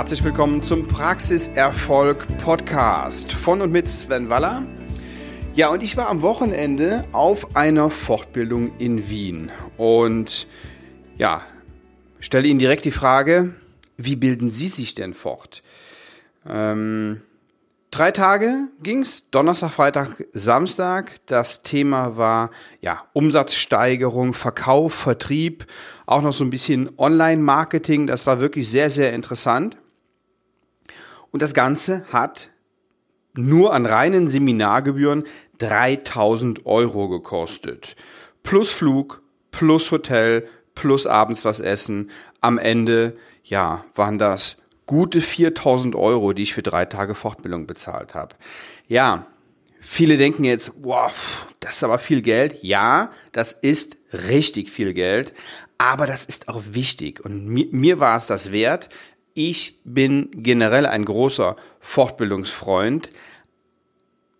Herzlich willkommen zum Praxiserfolg Podcast von und mit Sven Waller. Ja, und ich war am Wochenende auf einer Fortbildung in Wien und ja, stelle Ihnen direkt die Frage, wie bilden Sie sich denn fort? Ähm, Drei Tage ging's, Donnerstag, Freitag, Samstag. Das Thema war ja Umsatzsteigerung, Verkauf, Vertrieb, auch noch so ein bisschen Online-Marketing. Das war wirklich sehr, sehr interessant. Und das Ganze hat nur an reinen Seminargebühren 3000 Euro gekostet. Plus Flug, plus Hotel, plus abends was essen. Am Ende, ja, waren das gute 4000 Euro, die ich für drei Tage Fortbildung bezahlt habe. Ja, viele denken jetzt, wow, das ist aber viel Geld. Ja, das ist richtig viel Geld, aber das ist auch wichtig und mir, mir war es das wert. Ich bin generell ein großer Fortbildungsfreund.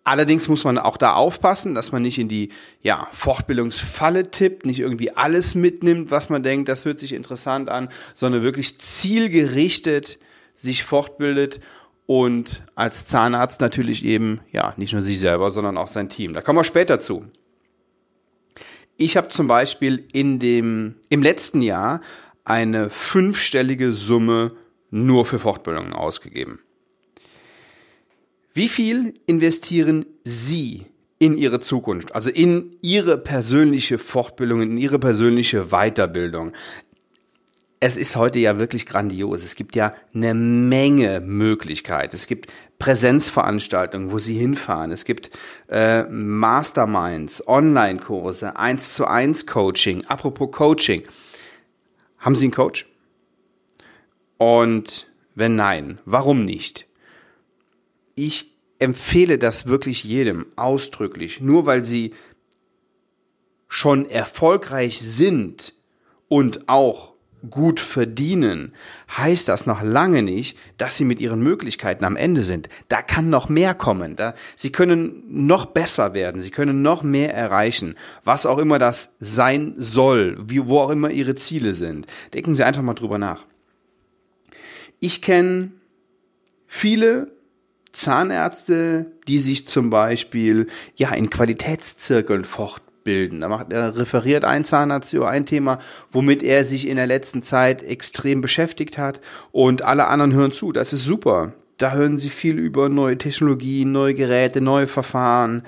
Allerdings muss man auch da aufpassen, dass man nicht in die ja, Fortbildungsfalle tippt, nicht irgendwie alles mitnimmt, was man denkt, das hört sich interessant an, sondern wirklich zielgerichtet sich fortbildet und als Zahnarzt natürlich eben, ja, nicht nur sich selber, sondern auch sein Team. Da kommen wir später zu. Ich habe zum Beispiel in dem, im letzten Jahr eine fünfstellige Summe nur für Fortbildungen ausgegeben. Wie viel investieren Sie in Ihre Zukunft, also in Ihre persönliche Fortbildung, in Ihre persönliche Weiterbildung? es ist heute ja wirklich grandios. Es gibt ja eine Menge Möglichkeiten. Es gibt Präsenzveranstaltungen, wo Sie hinfahren. Es gibt äh, Masterminds, Online-Kurse, 1 zu 1 Coaching. Apropos Coaching. Haben Sie einen Coach? Und wenn nein, warum nicht? Ich empfehle das wirklich jedem ausdrücklich. Nur weil Sie schon erfolgreich sind und auch gut verdienen, heißt das noch lange nicht, dass sie mit ihren Möglichkeiten am Ende sind. Da kann noch mehr kommen. Da, sie können noch besser werden. Sie können noch mehr erreichen. Was auch immer das sein soll, wie, wo auch immer ihre Ziele sind. Denken Sie einfach mal drüber nach. Ich kenne viele Zahnärzte, die sich zum Beispiel ja in Qualitätszirkeln fort bilden. Da macht er referiert ein Zahnarzt über ein Thema, womit er sich in der letzten Zeit extrem beschäftigt hat und alle anderen hören zu. Das ist super. Da hören sie viel über neue Technologien, neue Geräte, neue Verfahren,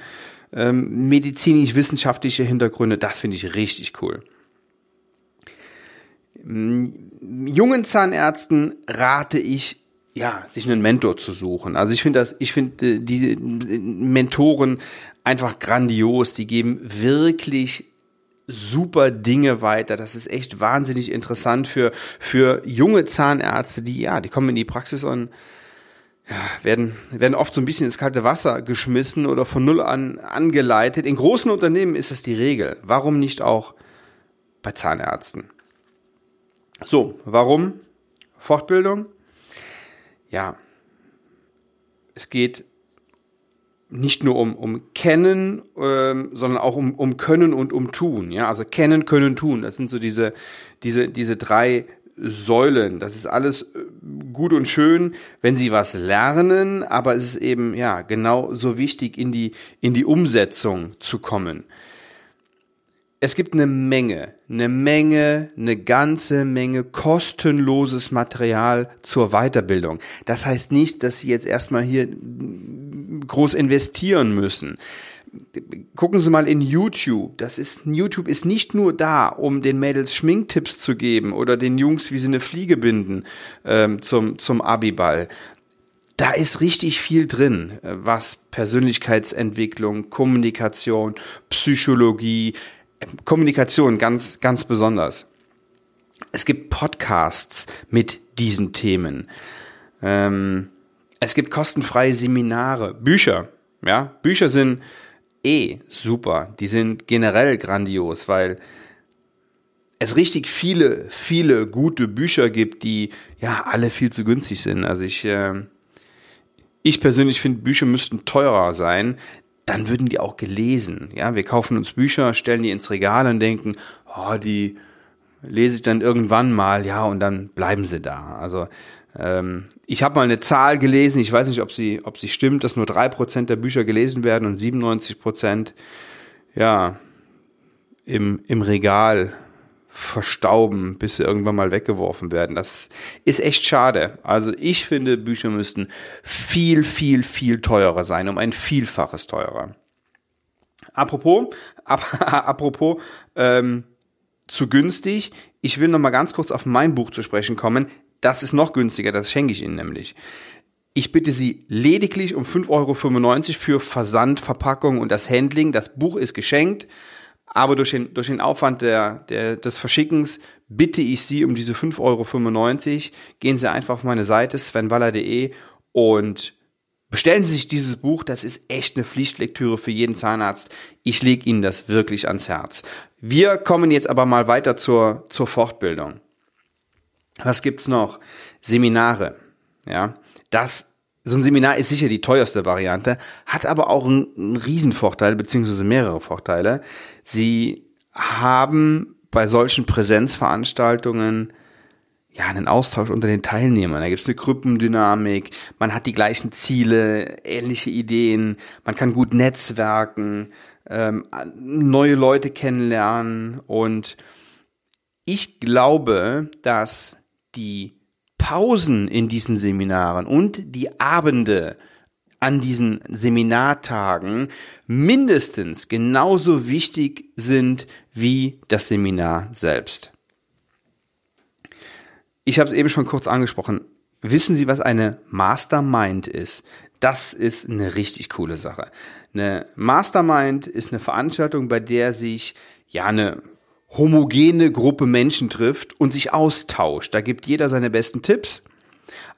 ähm, medizinisch-wissenschaftliche Hintergründe. Das finde ich richtig cool. Jungen Zahnärzten rate ich ja, sich einen Mentor zu suchen. Also ich finde das, ich finde äh, die Mentoren einfach grandios. Die geben wirklich super Dinge weiter. Das ist echt wahnsinnig interessant für, für junge Zahnärzte, die, ja, die kommen in die Praxis und ja, werden, werden oft so ein bisschen ins kalte Wasser geschmissen oder von Null an angeleitet. In großen Unternehmen ist das die Regel. Warum nicht auch bei Zahnärzten? So, warum Fortbildung? Ja, es geht nicht nur um, um Kennen, ähm, sondern auch um, um Können und um Tun. Ja, also Kennen, Können, Tun. Das sind so diese, diese, diese drei Säulen. Das ist alles äh, gut und schön, wenn Sie was lernen, aber es ist eben, ja, genau so wichtig, in die, in die Umsetzung zu kommen es gibt eine Menge, eine Menge, eine ganze Menge kostenloses Material zur Weiterbildung. Das heißt nicht, dass Sie jetzt erstmal hier groß investieren müssen. Gucken Sie mal in YouTube. Das ist, YouTube ist nicht nur da, um den Mädels Schminktipps zu geben oder den Jungs, wie sie eine Fliege binden ähm, zum, zum Abiball. Da ist richtig viel drin, was Persönlichkeitsentwicklung, Kommunikation, Psychologie, Kommunikation ganz, ganz besonders. Es gibt Podcasts mit diesen Themen. Ähm, es gibt kostenfreie Seminare, Bücher. Ja, Bücher sind eh super. Die sind generell grandios, weil es richtig viele, viele gute Bücher gibt, die ja alle viel zu günstig sind. Also ich, äh, ich persönlich finde, Bücher müssten teurer sein dann würden die auch gelesen. Ja, wir kaufen uns Bücher, stellen die ins Regal und denken, oh, die lese ich dann irgendwann mal, ja, und dann bleiben sie da. Also Ähm, ich habe mal eine Zahl gelesen, ich weiß nicht, ob sie, ob sie stimmt, dass nur drei Prozent der Bücher gelesen werden und 97 Prozent, ja, im, im Regal verstauben, bis sie irgendwann mal weggeworfen werden. Das ist echt schade. Also ich finde, Bücher müssten viel, viel, viel teurer sein, um ein Vielfaches teurer. Apropos, ap apropos, ähm, zu günstig. Ich will noch mal ganz kurz auf mein Buch zu sprechen kommen. Das ist noch günstiger, das schenke ich Ihnen nämlich. Ich bitte Sie lediglich um 5,95 Euro für Versand, Verpackung und das Handling. Das Buch ist geschenkt, aber durch den, durch den Aufwand der, der, des Verschickens bitte ich Sie um diese 5,95 Euro. Gehen Sie einfach auf meine Seite svenwaller.de und bestellen Sie sich dieses Buch. Das ist echt eine Pflichtlektüre für jeden Zahnarzt. Ich lege Ihnen das wirklich ans Herz. Wir kommen jetzt aber mal weiter zur, zur Fortbildung. Was gibt's noch? Seminare. Ja, das so ein Seminar ist sicher die teuerste Variante, hat aber auch einen, einen Riesenvorteil, beziehungsweise mehrere Vorteile. Sie haben bei solchen Präsenzveranstaltungen ja, einen Austausch unter den Teilnehmern. Da gibt's eine Gruppendynamik, man hat die gleichen Ziele, ähnliche Ideen, man kann gut netzwerken, ähm, neue Leute kennenlernen und ich glaube, dass die Pausen in diesen Seminaren und die Abende an diesen Seminartagen mindestens genauso wichtig sind wie das Seminar selbst. Ich habe es eben schon kurz angesprochen. Wissen Sie, was eine Mastermind ist? Das ist eine richtig coole Sache. Eine Mastermind ist eine Veranstaltung, bei der sich ja eine homogene Gruppe Menschen trifft und sich austauscht. Da gibt jeder seine besten Tipps,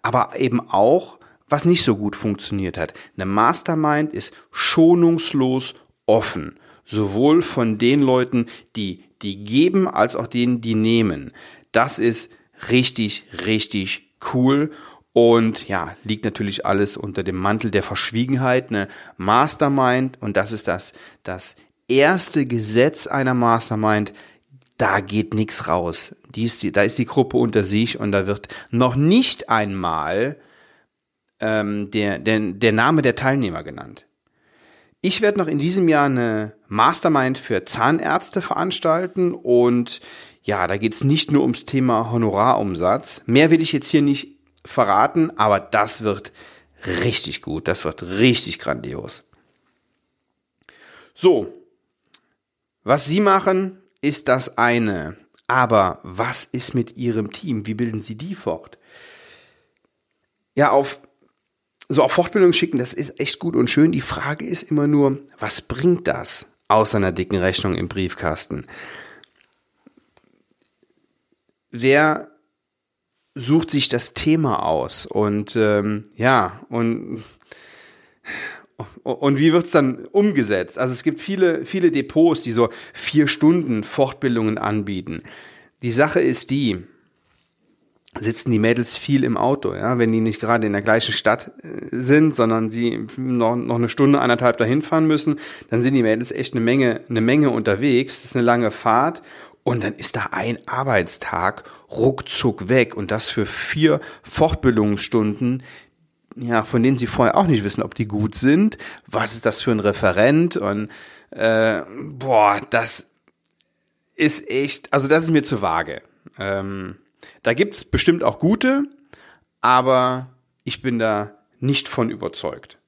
aber eben auch, was nicht so gut funktioniert hat. Eine Mastermind ist schonungslos offen, sowohl von den Leuten, die die geben, als auch denen, die nehmen. Das ist richtig, richtig cool und ja, liegt natürlich alles unter dem Mantel der Verschwiegenheit, eine Mastermind und das ist das, das erste Gesetz einer Mastermind, da geht nichts raus. Die ist die, da ist die Gruppe unter sich und da wird noch nicht einmal ähm, der, der, der Name der Teilnehmer genannt. Ich werde noch in diesem Jahr eine Mastermind für Zahnärzte veranstalten und ja, da geht es nicht nur ums Thema Honorarumsatz. Mehr will ich jetzt hier nicht verraten, aber das wird richtig gut. Das wird richtig grandios. So, was Sie machen, ist das eine. Aber was ist mit Ihrem Team? Wie bilden Sie die fort? Ja, auf so auf Fortbildung schicken, das ist echt gut und schön. Die Frage ist immer nur, was bringt das außer einer dicken Rechnung im Briefkasten? Wer sucht sich das Thema aus und ähm, ja und und wie wird's dann umgesetzt? Also es gibt viele, viele Depots, die so vier Stunden Fortbildungen anbieten. Die Sache ist die, sitzen die Mädels viel im Auto, ja, wenn die nicht gerade in der gleichen Stadt äh, sind, sondern sie noch, noch eine Stunde, anderthalb dahin fahren müssen, dann sind die Mädels echt eine Menge, eine Menge unterwegs. Das ist eine lange Fahrt und dann ist da ein Arbeitstag ruckzuck weg und das für vier Fortbildungsstunden, ja, von denen sie vorher auch nicht wissen, ob die gut sind. Was ist das für ein Referent? Und äh, boah, das ist echt, also das ist mir zu vage. Ähm, da gibt's bestimmt auch gute, aber ich bin da nicht von überzeugt.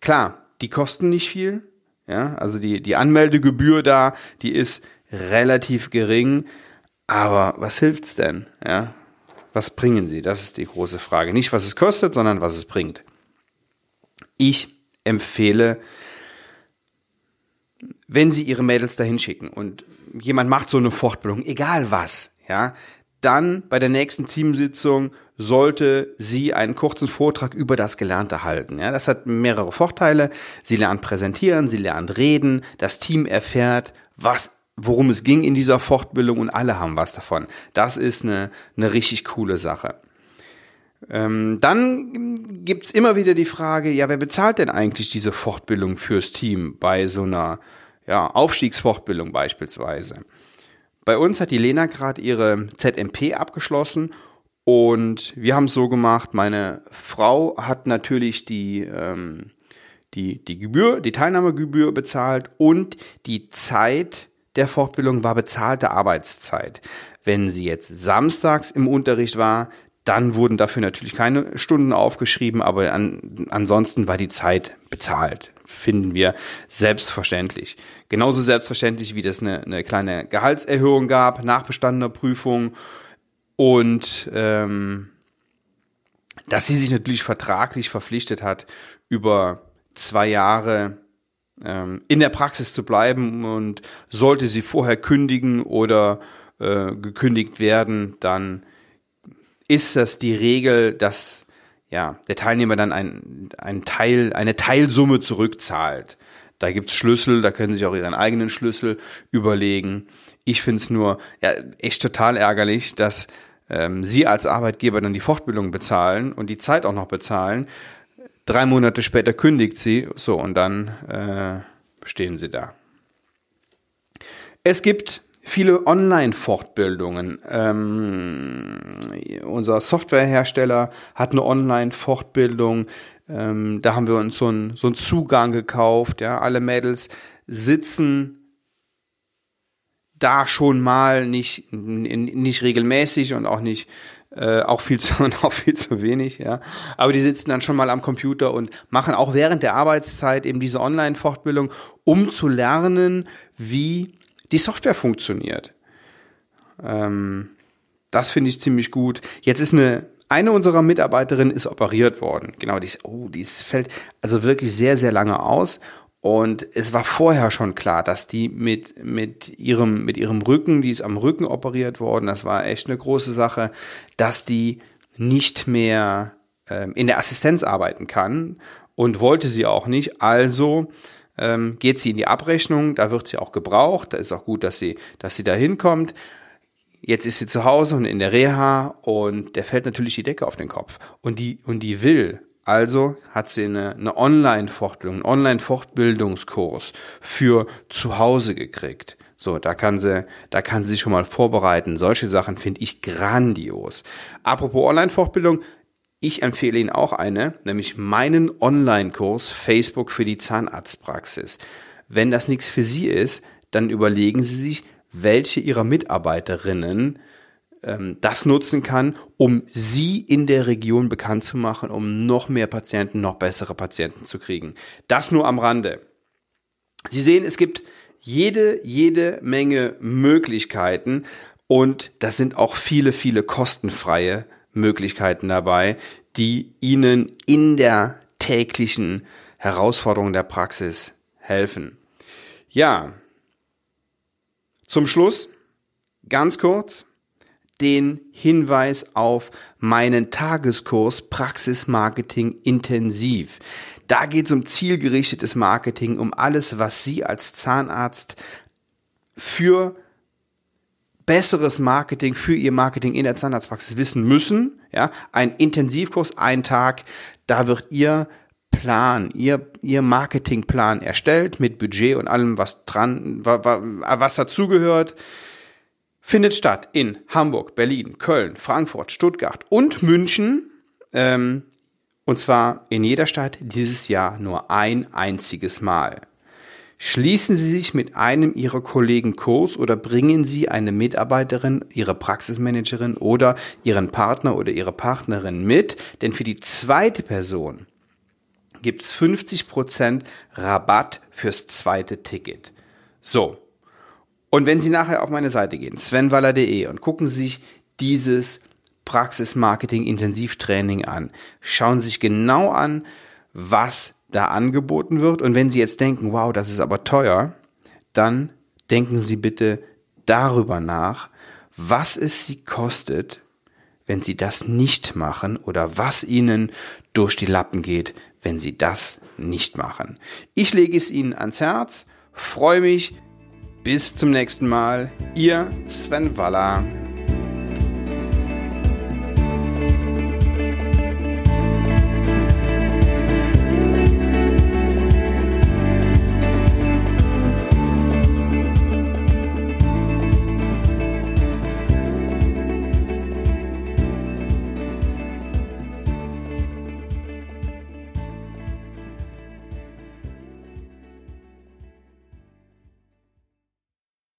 Klar, die kosten nicht viel. Ja, also die, die Anmeldegebühr da, die ist relativ gering. Aber was hilft's denn? Ja, was bringen sie? Das ist die große Frage. Nicht, was es kostet, sondern was es bringt. Ich empfehle, wenn Sie Ihre Mädels dahin schicken und jemand macht so eine Fortbildung, egal was, ja, dann bei der nächsten Teamsitzung sollte sie einen kurzen Vortrag über das Gelernte halten. Ja, das hat mehrere Vorteile. Sie lernt präsentieren, sie lernt reden, das Team erfährt, was worum es ging in dieser Fortbildung und alle haben was davon. Das ist eine, eine richtig coole Sache. Ähm, dann gibt's immer wieder die Frage, ja, wer bezahlt denn eigentlich diese Fortbildung fürs Team bei so einer ja, Aufstiegsfortbildung beispielsweise? Bei uns hat die Lena gerade ihre ZMP abgeschlossen Und wir haben es so gemacht, meine Frau hat natürlich die, ähm, die, die Gebühr, die Teilnahmegebühr bezahlt und die Zeit der Fortbildung war bezahlte Arbeitszeit. Wenn sie jetzt samstags im Unterricht war, dann wurden dafür natürlich keine Stunden aufgeschrieben, aber an, ansonsten war die Zeit bezahlt. Finden wir selbstverständlich. Genauso selbstverständlich, wie das eine, eine kleine Gehaltserhöhung gab nach bestandener Prüfung und ähm, dass sie sich natürlich vertraglich verpflichtet hat, über zwei Jahre in der Praxis zu bleiben und sollte sie vorher kündigen oder äh, gekündigt werden, dann ist das die Regel, dass ja, der Teilnehmer dann ein, ein Teil, eine Teilsumme zurückzahlt. Da gibt's Schlüssel, da können Sie sich auch Ihren eigenen Schlüssel überlegen. Ich finde es nur ja, echt total ärgerlich, dass ähm, Sie als Arbeitgeber dann die Fortbildung bezahlen und die Zeit auch noch bezahlen. Drei Monate später kündigt sie, so und dann äh, stehen Sie da. Es gibt viele Online-Fortbildungen. Ähm, unser Softwarehersteller hat eine Online-Fortbildung. Ähm, da haben wir uns so einen so einen Zugang gekauft. Ja, alle Mädels sitzen da schon mal nicht, nicht regelmäßig und auch nicht, äh, auch viel zu, auch viel zu wenig, ja. Aber die sitzen dann schon mal am Computer und machen auch während der Arbeitszeit eben diese Online-Fortbildung, um zu lernen, wie die Software funktioniert. Ähm, das finde ich ziemlich gut. Jetzt ist eine, eine unserer Mitarbeiterinnen ist operiert worden. Genau, die ist, oh, die ist, fällt also wirklich sehr, sehr lange aus. Und es war vorher schon klar, dass die mit, mit ihrem, mit ihrem Rücken, die ist am Rücken operiert worden, das war echt eine große Sache, dass die nicht mehr ähm, in der Assistenz arbeiten kann und wollte sie auch nicht. Also ähm, geht sie in die Abrechnung, da wird sie auch gebraucht, da ist auch gut, dass sie, dass sie da hinkommt. Jetzt ist sie zu Hause und in der Reha und der fällt natürlich die Decke auf den Kopf. Und die, und die will also hat sie eine, eine Online-Fortbildung, einen Online-Fortbildungskurs für zu Hause gekriegt. So, da kann sie, da kann sie sich schon mal vorbereiten. Solche Sachen finde ich grandios. Apropos Online-Fortbildung, ich empfehle Ihnen auch eine, nämlich meinen Online-Kurs Facebook für die Zahnarztpraxis. Wenn das nichts für Sie ist, dann überlegen Sie sich, welche Ihrer Mitarbeiterinnen das nutzen kann, um sie in der Region bekannt zu machen, um noch mehr Patienten, noch bessere Patienten zu kriegen. Das nur am Rande. Sie sehen, es gibt jede, jede Menge Möglichkeiten und das sind auch viele, viele kostenfreie Möglichkeiten dabei, die Ihnen in der täglichen Herausforderung der Praxis helfen. Ja, zum Schluss ganz kurz den Hinweis auf meinen Tageskurs Praxismarketing intensiv. Da geht es um zielgerichtetes Marketing, um alles, was Sie als Zahnarzt für besseres Marketing für Ihr Marketing in der Zahnarztpraxis wissen müssen. Ja, ein Intensivkurs, ein Tag, da wird Ihr Plan, Ihr, Ihr Marketingplan erstellt mit Budget und allem, was dran, was dazugehört findet statt in Hamburg, Berlin, Köln, Frankfurt, Stuttgart und München. Ähm, und zwar in jeder Stadt dieses Jahr nur ein einziges Mal. Schließen Sie sich mit einem Ihrer Kollegen Kurs oder bringen Sie eine Mitarbeiterin, Ihre Praxismanagerin oder Ihren Partner oder Ihre Partnerin mit, denn für die zweite Person gibt's 50% Rabatt fürs zweite Ticket. So, und wenn Sie nachher auf meine Seite gehen, svenwaller.de und gucken Sie sich dieses Praxismarketing Intensivtraining an, schauen Sie sich genau an, was da angeboten wird. Und wenn Sie jetzt denken, wow, das ist aber teuer, dann denken Sie bitte darüber nach, was es Sie kostet, wenn Sie das nicht machen oder was Ihnen durch die Lappen geht, wenn Sie das nicht machen. Ich lege es Ihnen ans Herz, freue mich, bis zum nächsten Mal, ihr Sven Waller.